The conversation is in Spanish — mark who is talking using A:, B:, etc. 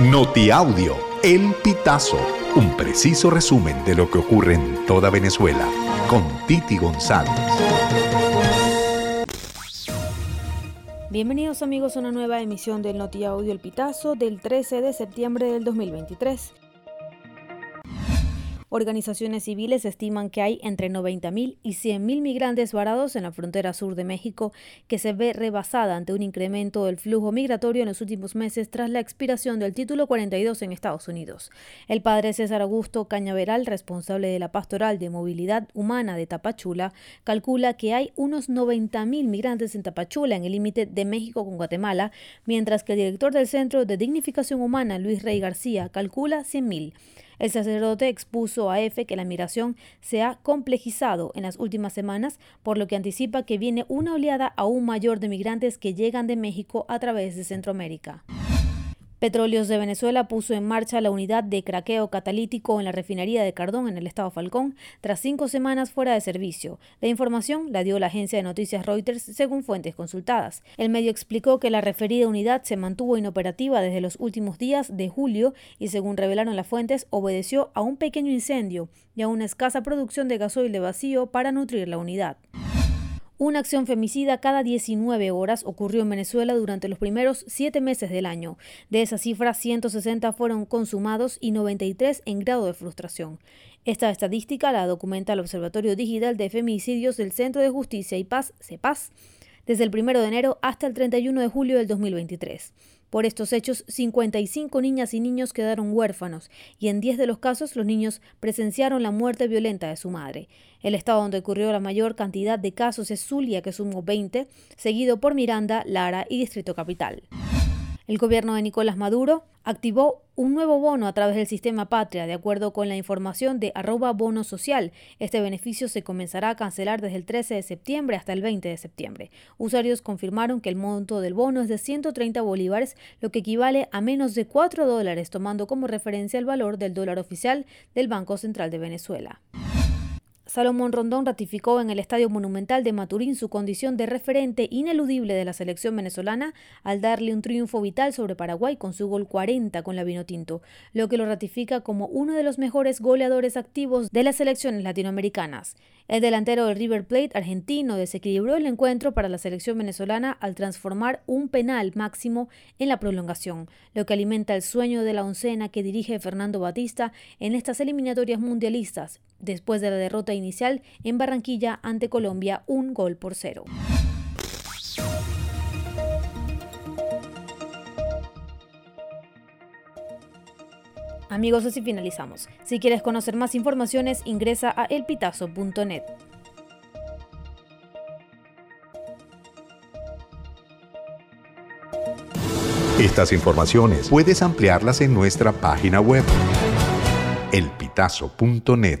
A: Notiaudio, El Pitazo, un preciso resumen de lo que ocurre en toda Venezuela, con Titi González.
B: Bienvenidos amigos a una nueva emisión del Notiaudio El Pitazo del 13 de septiembre del 2023. Organizaciones civiles estiman que hay entre 90.000 y 100.000 migrantes varados en la frontera sur de México, que se ve rebasada ante un incremento del flujo migratorio en los últimos meses tras la expiración del título 42 en Estados Unidos. El padre César Augusto Cañaveral, responsable de la Pastoral de Movilidad Humana de Tapachula, calcula que hay unos 90.000 migrantes en Tapachula, en el límite de México con Guatemala, mientras que el director del Centro de Dignificación Humana, Luis Rey García, calcula 100.000. El sacerdote expuso a EFE que la migración se ha complejizado en las últimas semanas, por lo que anticipa que viene una oleada aún mayor de migrantes que llegan de México a través de Centroamérica. Petróleos de Venezuela puso en marcha la unidad de craqueo catalítico en la refinería de Cardón en el estado Falcón tras cinco semanas fuera de servicio. La información la dio la agencia de noticias Reuters según fuentes consultadas. El medio explicó que la referida unidad se mantuvo inoperativa desde los últimos días de julio y según revelaron las fuentes obedeció a un pequeño incendio y a una escasa producción de gasoil de vacío para nutrir la unidad. Una acción femicida cada 19 horas ocurrió en Venezuela durante los primeros siete meses del año. De esa cifra, 160 fueron consumados y 93 en grado de frustración. Esta estadística la documenta el Observatorio Digital de Femicidios del Centro de Justicia y Paz, CEPAS, desde el 1 de enero hasta el 31 de julio del 2023. Por estos hechos, 55 niñas y niños quedaron huérfanos y en 10 de los casos los niños presenciaron la muerte violenta de su madre. El estado donde ocurrió la mayor cantidad de casos es Zulia, que sumó 20, seguido por Miranda, Lara y Distrito Capital. El gobierno de Nicolás Maduro activó un nuevo bono a través del sistema Patria, de acuerdo con la información de arroba bono social. Este beneficio se comenzará a cancelar desde el 13 de septiembre hasta el 20 de septiembre. Usuarios confirmaron que el monto del bono es de 130 bolívares, lo que equivale a menos de 4 dólares, tomando como referencia el valor del dólar oficial del Banco Central de Venezuela. Salomón Rondón ratificó en el Estadio Monumental de Maturín su condición de referente ineludible de la selección venezolana al darle un triunfo vital sobre Paraguay con su gol 40 con la Vinotinto, lo que lo ratifica como uno de los mejores goleadores activos de las selecciones latinoamericanas. El delantero del River Plate argentino desequilibró el encuentro para la selección venezolana al transformar un penal máximo en la prolongación, lo que alimenta el sueño de la oncena que dirige Fernando Batista en estas eliminatorias mundialistas, después de la derrota inicial en Barranquilla ante Colombia un gol por cero. Amigos, así finalizamos. Si quieres conocer más informaciones, ingresa a elpitazo.net.
A: Estas informaciones puedes ampliarlas en nuestra página web elpitazo.net.